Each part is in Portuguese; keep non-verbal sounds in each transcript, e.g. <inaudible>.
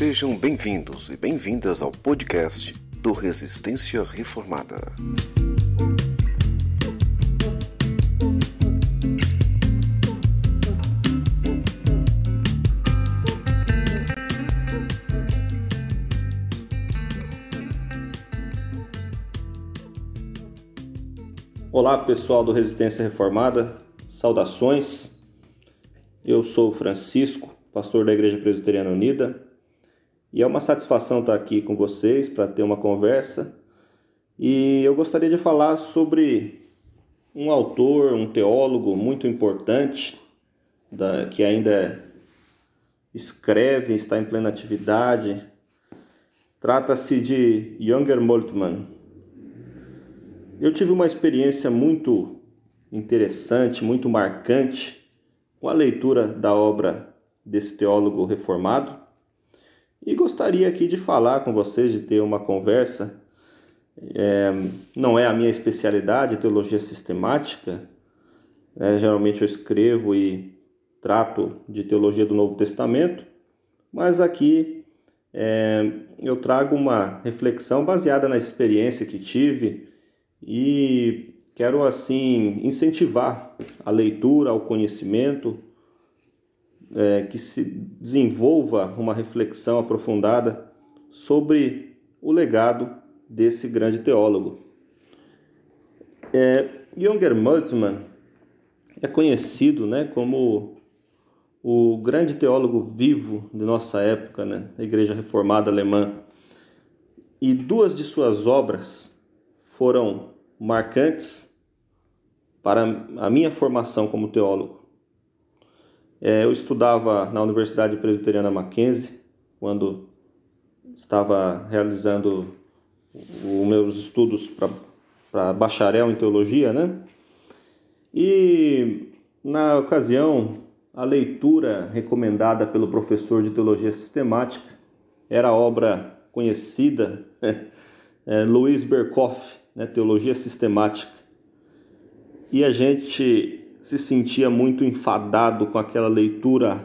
Sejam bem-vindos e bem-vindas ao podcast do Resistência Reformada. Olá pessoal do Resistência Reformada, saudações. Eu sou Francisco, pastor da Igreja Presbiteriana Unida, e é uma satisfação estar aqui com vocês para ter uma conversa. E eu gostaria de falar sobre um autor, um teólogo muito importante, da, que ainda escreve, está em plena atividade. Trata-se de Younger Moltmann. Eu tive uma experiência muito interessante, muito marcante com a leitura da obra desse teólogo reformado e gostaria aqui de falar com vocês, de ter uma conversa. É, não é a minha especialidade, teologia sistemática. É, geralmente eu escrevo e trato de teologia do Novo Testamento, mas aqui é, eu trago uma reflexão baseada na experiência que tive e quero assim incentivar a leitura, o conhecimento, é, que se desenvolva uma reflexão aprofundada sobre o legado desse grande teólogo. É, Junger Moltmann é conhecido né, como o grande teólogo vivo de nossa época, né, da Igreja Reformada Alemã. E duas de suas obras foram marcantes para a minha formação como teólogo. É, eu estudava na Universidade Presbiteriana Mackenzie, quando estava realizando os meus estudos para bacharel em teologia, né? E na ocasião, a leitura recomendada pelo professor de teologia sistemática era a obra conhecida <laughs> é, Luiz Berkoff, né, teologia sistemática. E a gente se sentia muito enfadado com aquela leitura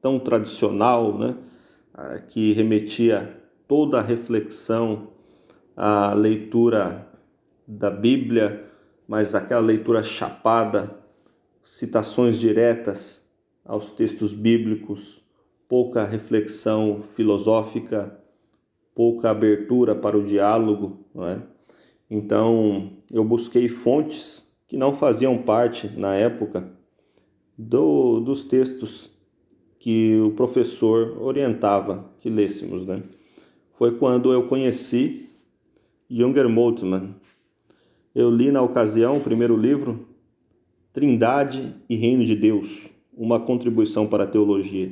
tão tradicional, né, que remetia toda a reflexão à leitura da Bíblia, mas aquela leitura chapada, citações diretas aos textos bíblicos, pouca reflexão filosófica, pouca abertura para o diálogo, não é? Então, eu busquei fontes que não faziam parte, na época, do, dos textos que o professor orientava que lêssemos. Né? Foi quando eu conheci Junger Moltmann. Eu li na ocasião o primeiro livro, Trindade e Reino de Deus, uma contribuição para a teologia.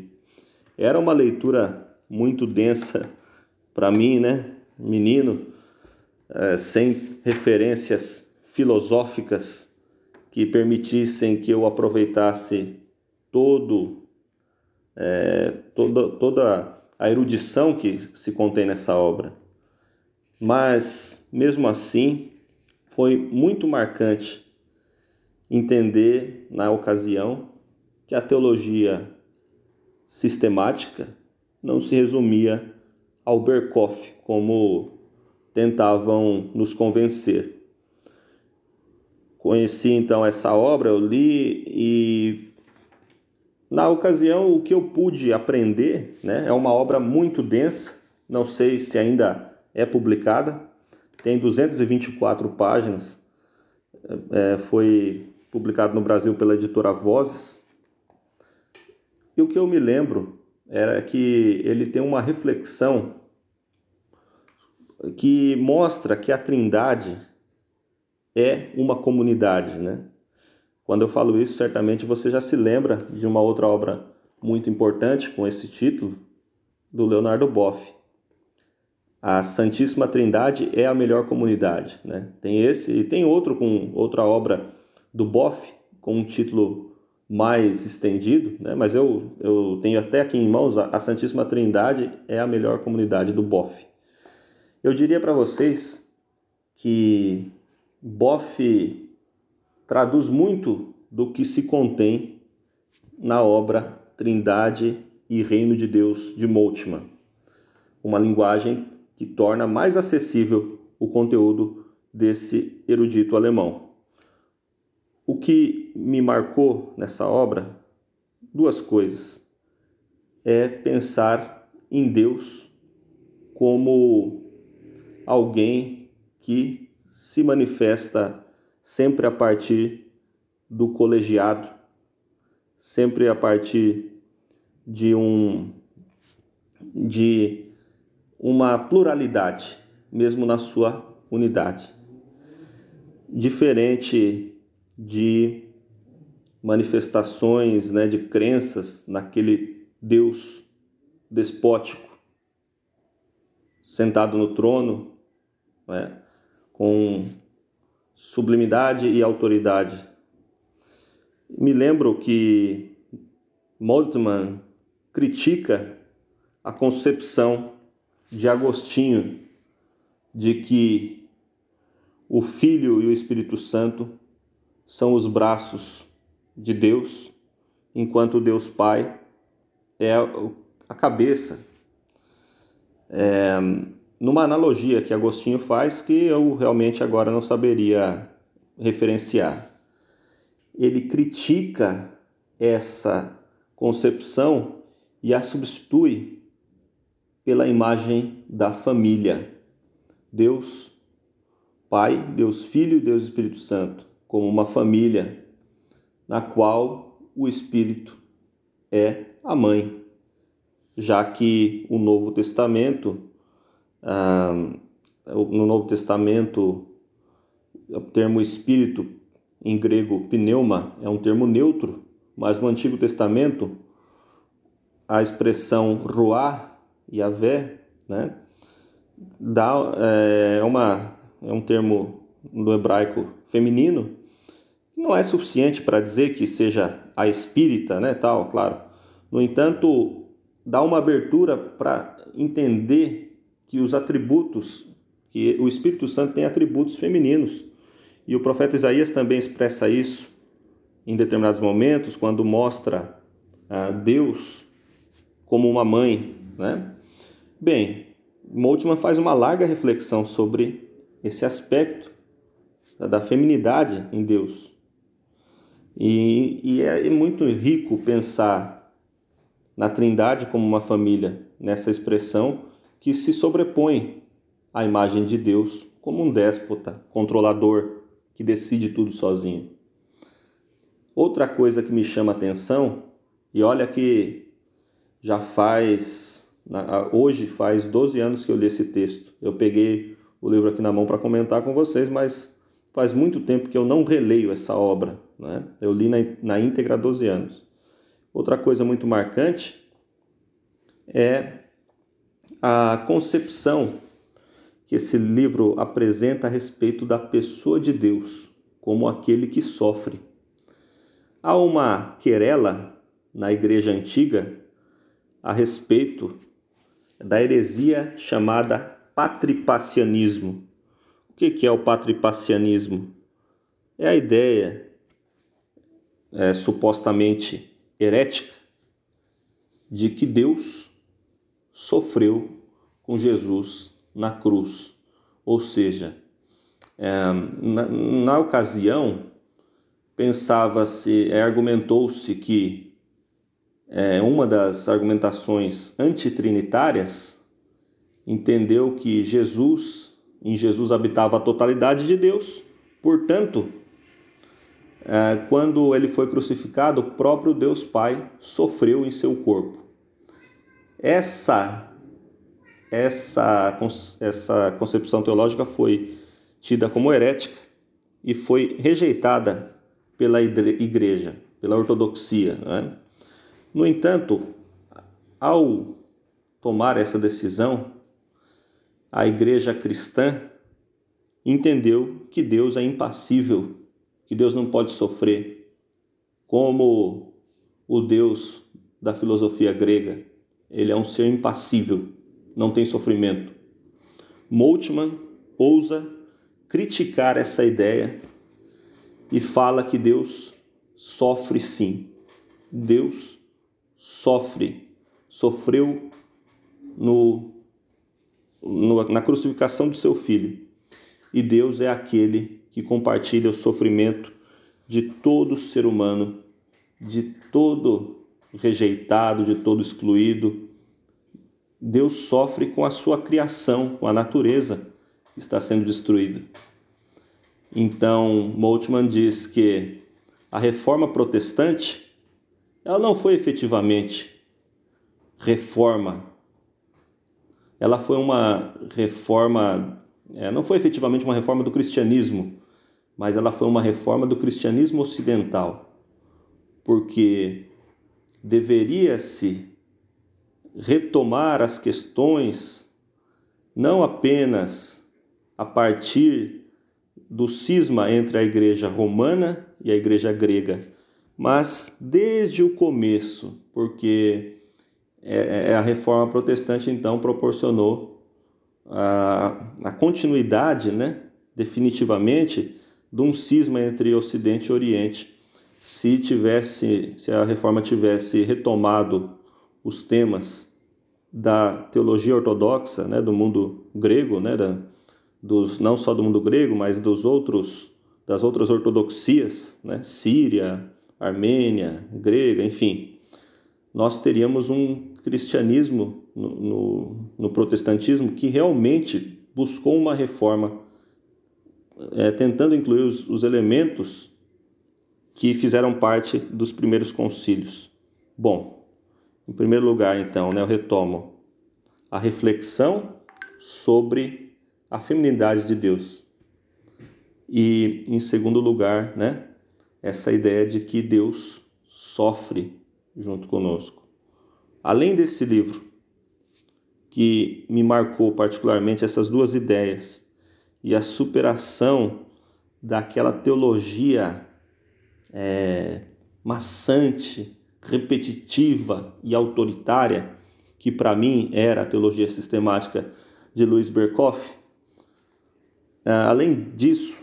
Era uma leitura muito densa para mim, né, menino, é, sem referências filosóficas que permitissem que eu aproveitasse todo, é, toda, toda a erudição que se contém nessa obra. Mas, mesmo assim, foi muito marcante entender, na ocasião, que a teologia sistemática não se resumia ao Berkoff, como tentavam nos convencer. Conheci então essa obra, eu li e na ocasião o que eu pude aprender, né, é uma obra muito densa, não sei se ainda é publicada, tem 224 páginas, é, foi publicado no Brasil pela editora Vozes. E o que eu me lembro era que ele tem uma reflexão que mostra que a Trindade é uma comunidade, né? Quando eu falo isso, certamente você já se lembra de uma outra obra muito importante com esse título, do Leonardo Boff. A Santíssima Trindade é a melhor comunidade, né? Tem esse e tem outro com outra obra do Boff com um título mais estendido, né? Mas eu, eu tenho até aqui em mãos a Santíssima Trindade é a melhor comunidade do Boff. Eu diria para vocês que Boff traduz muito do que se contém na obra Trindade e Reino de Deus de Moltmann. uma linguagem que torna mais acessível o conteúdo desse erudito alemão. O que me marcou nessa obra, duas coisas. É pensar em Deus como alguém que se manifesta sempre a partir do colegiado, sempre a partir de um de uma pluralidade, mesmo na sua unidade. Diferente de manifestações, né, de crenças naquele Deus despótico, sentado no trono, né, com sublimidade e autoridade. Me lembro que Moltmann critica a concepção de Agostinho de que o Filho e o Espírito Santo são os braços de Deus, enquanto Deus Pai é a cabeça. É, numa analogia que Agostinho faz que eu realmente agora não saberia referenciar. Ele critica essa concepção e a substitui pela imagem da família. Deus Pai, Deus Filho e Deus Espírito Santo, como uma família na qual o Espírito é a mãe, já que o Novo Testamento, no Novo Testamento, o termo Espírito, em grego pneuma, é um termo neutro, mas no Antigo Testamento, a expressão ruá Yahvé, né? Dá, é, é, uma, é um termo do hebraico feminino, não é suficiente para dizer que seja a espírita, né, tal, claro. No entanto, dá uma abertura para entender que os atributos, que o Espírito Santo tem atributos femininos. E o profeta Isaías também expressa isso em determinados momentos, quando mostra a Deus como uma mãe, né? Bem, Moltmann faz uma larga reflexão sobre esse aspecto da feminidade em Deus. E, e é muito rico pensar na Trindade como uma família, nessa expressão que se sobrepõe à imagem de Deus como um déspota, controlador, que decide tudo sozinho. Outra coisa que me chama atenção, e olha que já faz Hoje faz 12 anos que eu li esse texto. Eu peguei o livro aqui na mão para comentar com vocês, mas faz muito tempo que eu não releio essa obra. Né? Eu li na, na íntegra há 12 anos. Outra coisa muito marcante é a concepção que esse livro apresenta a respeito da pessoa de Deus como aquele que sofre. Há uma querela na igreja antiga a respeito da heresia chamada patripacianismo. O que é o patripacianismo? É a ideia é, supostamente herética de que Deus sofreu com Jesus na cruz. Ou seja, é, na, na, ocasião, pensava-se, é, argumentou-se que é, uma das argumentações antitrinitárias, entendeu que Jesus, em Jesus habitava a totalidade de Deus, portanto, é, quando ele foi crucificado, o próprio Deus Pai sofreu em seu corpo. Essa essa essa concepção teológica foi tida como herética e foi rejeitada pela igreja, pela ortodoxia, né? No entanto, ao tomar essa decisão, a igreja cristã entendeu que Deus é impassível, que Deus não pode sofrer, como o Deus da filosofia grega. Ele é um ser impassível, não tem sofrimento. Moltmann ousa criticar essa ideia e fala que Deus sofre sim. Deus sofre, sofreu no na crucificação do seu filho. E Deus é aquele que compartilha o sofrimento de todo ser humano, de todo rejeitado, de todo excluído. Deus sofre com a sua criação, com a natureza que está sendo destruída. Então, Moltmann diz que a reforma protestante ela não foi efetivamente reforma. Ela foi uma reforma, é, não foi efetivamente uma reforma do cristianismo, mas ela foi uma reforma do cristianismo ocidental, porque deveria-se retomar as questões não apenas a partir do cisma entre a igreja romana e a igreja grega, mas desde o começo, porque é, é, a reforma protestante então proporcionou a, a continuidade, né, definitivamente, de um cisma entre Ocidente e Oriente. Se tivesse, se a reforma tivesse retomado os temas da teologia ortodoxa, né, do mundo grego, né, da, dos não só do mundo grego, mas dos outros das outras ortodoxias, né, Síria, Armênia, grega, enfim, nós teríamos um cristianismo no, no, no protestantismo que realmente buscou uma reforma, é, tentando incluir os, os elementos que fizeram parte dos primeiros concílios. Bom, em primeiro lugar, então, né, eu retomo a reflexão sobre a feminidade de Deus. E, em segundo lugar, né, essa ideia de que Deus sofre junto conosco. Além desse livro, que me marcou particularmente essas duas ideias e a superação daquela teologia é, maçante, repetitiva e autoritária que para mim era a teologia sistemática de Louis Berkhoff. É, além disso,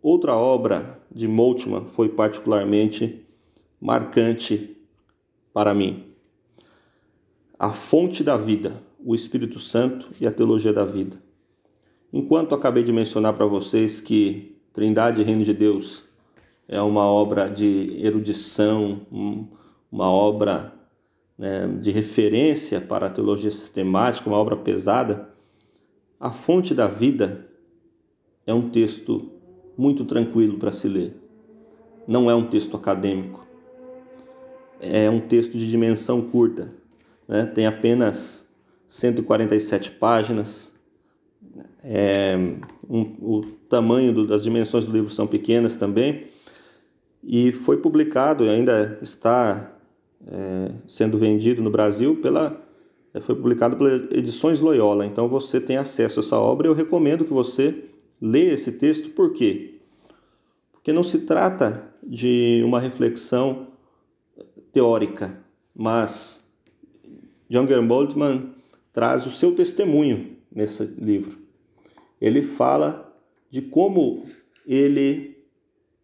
outra obra de Moltmann foi particularmente marcante para mim. A fonte da vida, o Espírito Santo e a teologia da vida. Enquanto acabei de mencionar para vocês que Trindade e Reino de Deus é uma obra de erudição, uma obra né, de referência para a teologia sistemática, uma obra pesada, a fonte da vida é um texto muito tranquilo para se ler. Não é um texto acadêmico. É um texto de dimensão curta. Né? Tem apenas 147 páginas. É, um, o tamanho do, das dimensões do livro são pequenas também. E foi publicado e ainda está é, sendo vendido no Brasil pela é, foi publicado pela Edições Loyola. Então você tem acesso a essa obra. Eu recomendo que você ler esse texto, por quê? Porque não se trata de uma reflexão teórica, mas John Boltzmann traz o seu testemunho nesse livro. Ele fala de como ele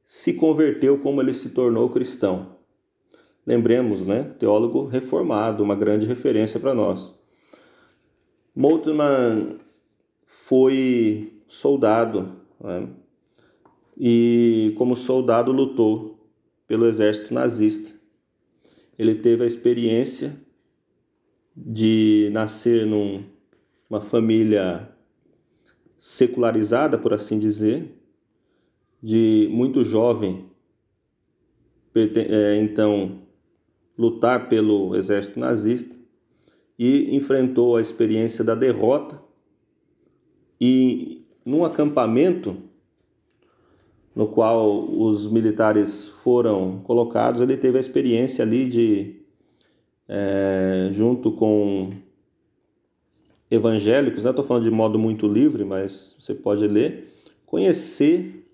se converteu, como ele se tornou cristão. Lembremos, né? Teólogo reformado, uma grande referência para nós. Moltmann foi soldado né? e, como soldado, lutou pelo exército nazista. Ele teve a experiência de nascer numa família secularizada, por assim dizer, de muito jovem, é, então lutar pelo exército nazista e enfrentou a experiência da derrota e num acampamento no qual os militares foram colocados, ele teve a experiência ali de, é, junto com evangélicos, não né? estou falando de modo muito livre, mas você pode ler, conhecer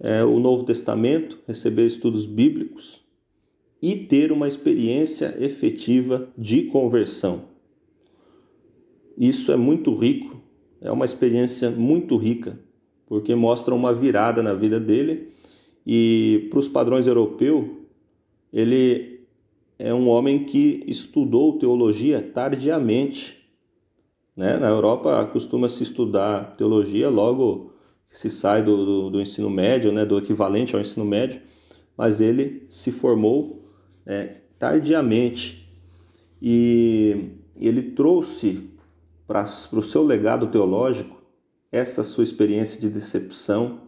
é, o Novo Testamento, receber estudos bíblicos e ter uma experiência efetiva de conversão. Isso é muito rico é uma experiência muito rica, porque mostra uma virada na vida dele e para os padrões europeus, ele é um homem que estudou teologia tardiamente, Né? Na Europa costuma-se estudar teologia logo se sai do, do, do, ensino médio, né? do equivalente ao ensino médio, mas ele se formou é, tardiamente e ele trouxe para o seu legado teológico essa sua experiência de decepção,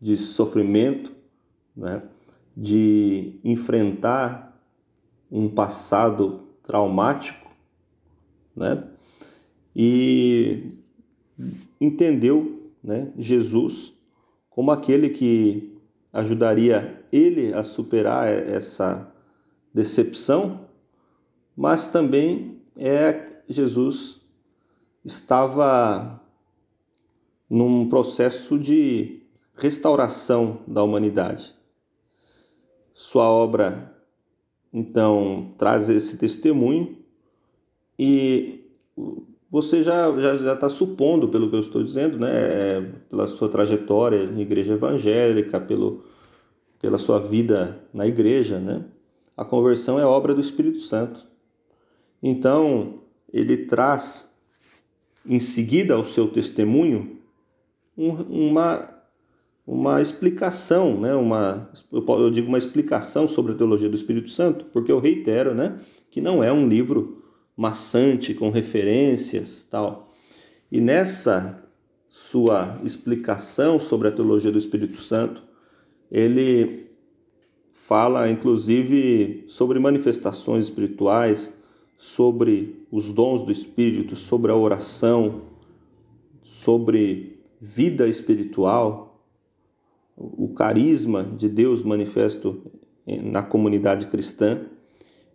de sofrimento, né? de enfrentar um passado traumático, né? E entendeu, né, Jesus como aquele que ajudaria ele a superar essa decepção, mas também é Jesus estava num processo de restauração da humanidade. Sua obra então traz esse testemunho e você já já está supondo pelo que eu estou dizendo, né, é, pela sua trajetória em igreja evangélica, pelo pela sua vida na igreja, né? A conversão é obra do Espírito Santo. Então, ele traz em seguida ao seu testemunho uma uma explicação, né? uma, eu digo uma explicação sobre a teologia do Espírito Santo, porque eu reitero né? que não é um livro maçante com referências tal. E nessa sua explicação sobre a teologia do Espírito Santo, ele fala inclusive sobre manifestações espirituais, sobre os dons do Espírito, sobre a oração, sobre vida espiritual, o carisma de Deus manifesto na comunidade cristã.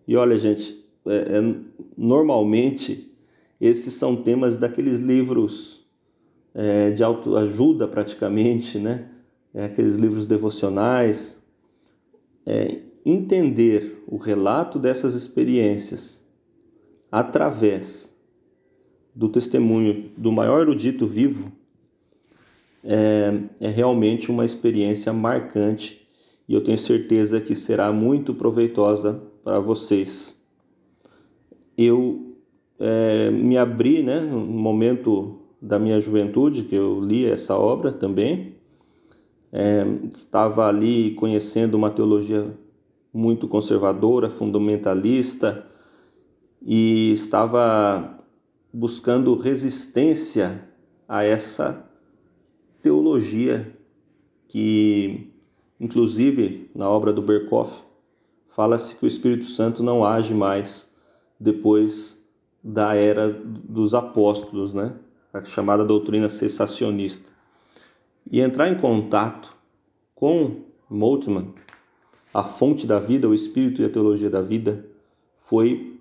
E olha, gente, é, é, normalmente esses são temas daqueles livros é, de autoajuda, praticamente, né? É, aqueles livros devocionais. É, entender o relato dessas experiências através do testemunho do maior erudito vivo é, é realmente uma experiência marcante e eu tenho certeza que será muito proveitosa para vocês. Eu é, me abri né, no momento da minha juventude que eu li essa obra também. É, estava ali conhecendo uma teologia muito conservadora, fundamentalista, e estava buscando resistência a essa teologia que, inclusive, na obra do Berkoff, fala-se que o Espírito Santo não age mais depois da era dos apóstolos, né? A chamada doutrina cessacionista. E entrar em contato com Moltmann, a fonte da vida, o espírito e a teologia da vida, foi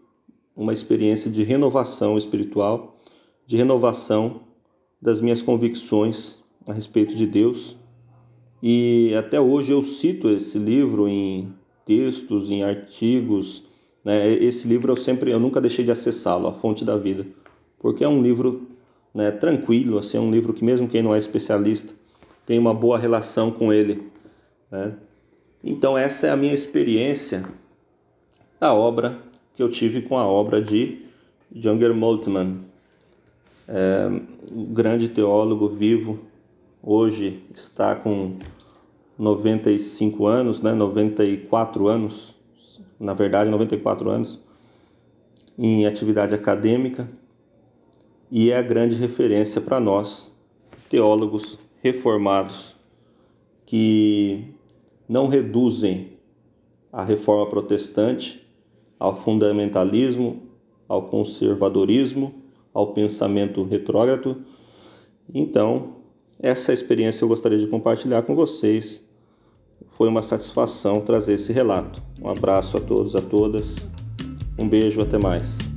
uma experiência de renovação espiritual, de renovação das minhas convicções a respeito de Deus. E até hoje eu cito esse livro em textos, em artigos. Né? Esse livro eu sempre, eu nunca deixei de acessá-lo, A Fonte da Vida, porque é um livro né, tranquilo, assim, é um livro que mesmo quem não é especialista tem uma boa relação com ele. Né? Então essa é a minha experiência da obra que eu tive com a obra de Junger Moltmann, é, um grande teólogo vivo hoje está com 95 anos, né, 94 anos, na verdade 94 anos, em atividade acadêmica e é a grande referência para nós, teólogos reformados, que não reduzem a reforma protestante ao fundamentalismo, ao conservadorismo, ao pensamento retrógrado. Então, essa experiência eu gostaria de compartilhar com vocês. Foi uma satisfação trazer esse relato. Um abraço a todos, a todas. Um beijo, até mais.